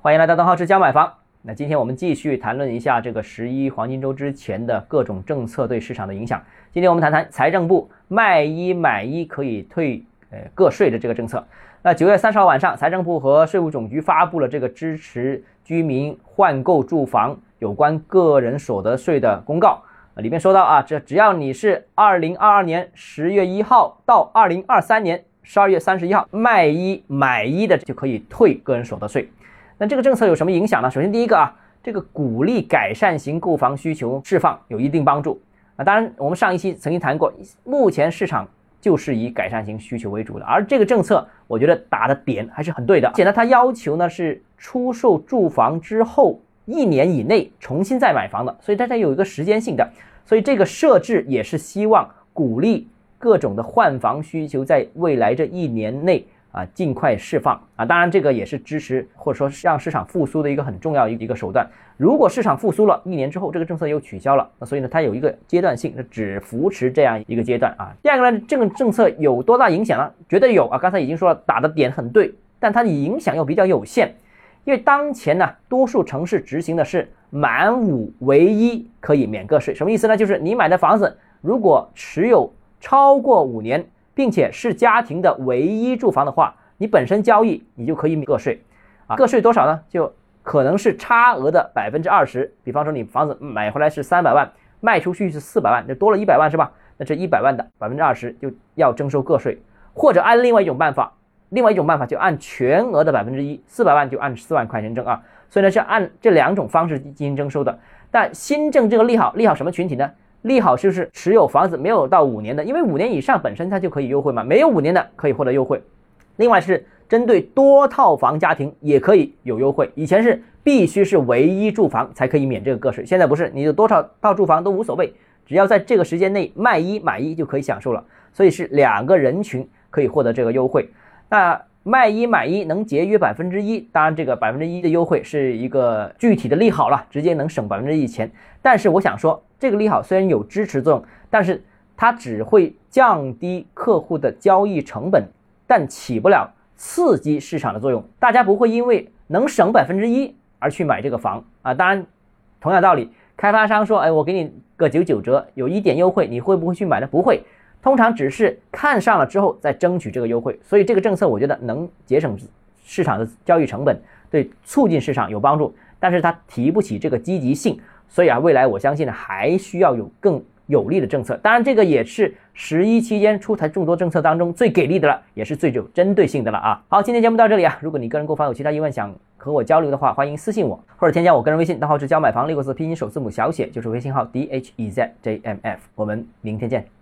欢迎来到邓浩之家买房。那今天我们继续谈论一下这个十一黄金周之前的各种政策对市场的影响。今天我们谈谈财政部卖一买一可以退呃个税的这个政策。那九月三十号晚上，财政部和税务总局发布了这个支持居民换购住房有关个人所得税的公告。里面说到啊，这只要你是二零二二年十月一号到二零二三年十二月三十一号卖一买一的，就可以退个人所得税。那这个政策有什么影响呢？首先，第一个啊，这个鼓励改善型购房需求释放有一定帮助啊。当然，我们上一期曾经谈过，目前市场就是以改善型需求为主的，而这个政策我觉得打的点还是很对的。而且呢，它要求呢是出售住房之后一年以内重新再买房的，所以大家有一个时间性的。所以这个设置也是希望鼓励各种的换房需求在未来这一年内啊尽快释放啊，当然这个也是支持或者说让市场复苏的一个很重要一一个手段。如果市场复苏了一年之后，这个政策又取消了，那所以呢它有一个阶段性，只扶持这样一个阶段啊。第二个呢，这个政策有多大影响呢？绝对有啊！刚才已经说了，打的点很对，但它的影响又比较有限。因为当前呢，多数城市执行的是满五唯一可以免个税，什么意思呢？就是你买的房子如果持有超过五年，并且是家庭的唯一住房的话，你本身交易你就可以免个税，啊，个税多少呢？就可能是差额的百分之二十。比方说你房子买回来是三百万，卖出去是四百万，就多了一百万是吧？那这一百万的百分之二十就要征收个税，或者按另外一种办法。另外一种办法就按全额的百分之一，四百万就按四万块钱征啊，所以呢是按这两种方式进行征收的。但新政这个利好，利好什么群体呢？利好就是持有房子没有到五年的，因为五年以上本身它就可以优惠嘛，没有五年的可以获得优惠。另外是针对多套房家庭也可以有优惠，以前是必须是唯一住房才可以免这个个税，现在不是，你有多少套住房都无所谓，只要在这个时间内卖一买一就可以享受了，所以是两个人群可以获得这个优惠。那卖一买一能节约百分之一，当然这个百分之一的优惠是一个具体的利好了，直接能省百分之一钱。但是我想说，这个利好虽然有支持作用，但是它只会降低客户的交易成本，但起不了刺激市场的作用。大家不会因为能省百分之一而去买这个房啊。当然，同样道理，开发商说，哎，我给你个九九折，有一点优惠，你会不会去买呢？不会。通常只是看上了之后再争取这个优惠，所以这个政策我觉得能节省市场的交易成本，对促进市场有帮助，但是它提不起这个积极性，所以啊，未来我相信呢还需要有更有利的政策。当然，这个也是十一期间出台众多政策当中最给力的了，也是最有针对性的了啊。好，今天节目到这里啊，如果你个人购房有其他疑问想和我交流的话，欢迎私信我或者添加我个人微信，账号是教买房六个字拼音首字母小写，就是微信号 d h e z j m f。我们明天见。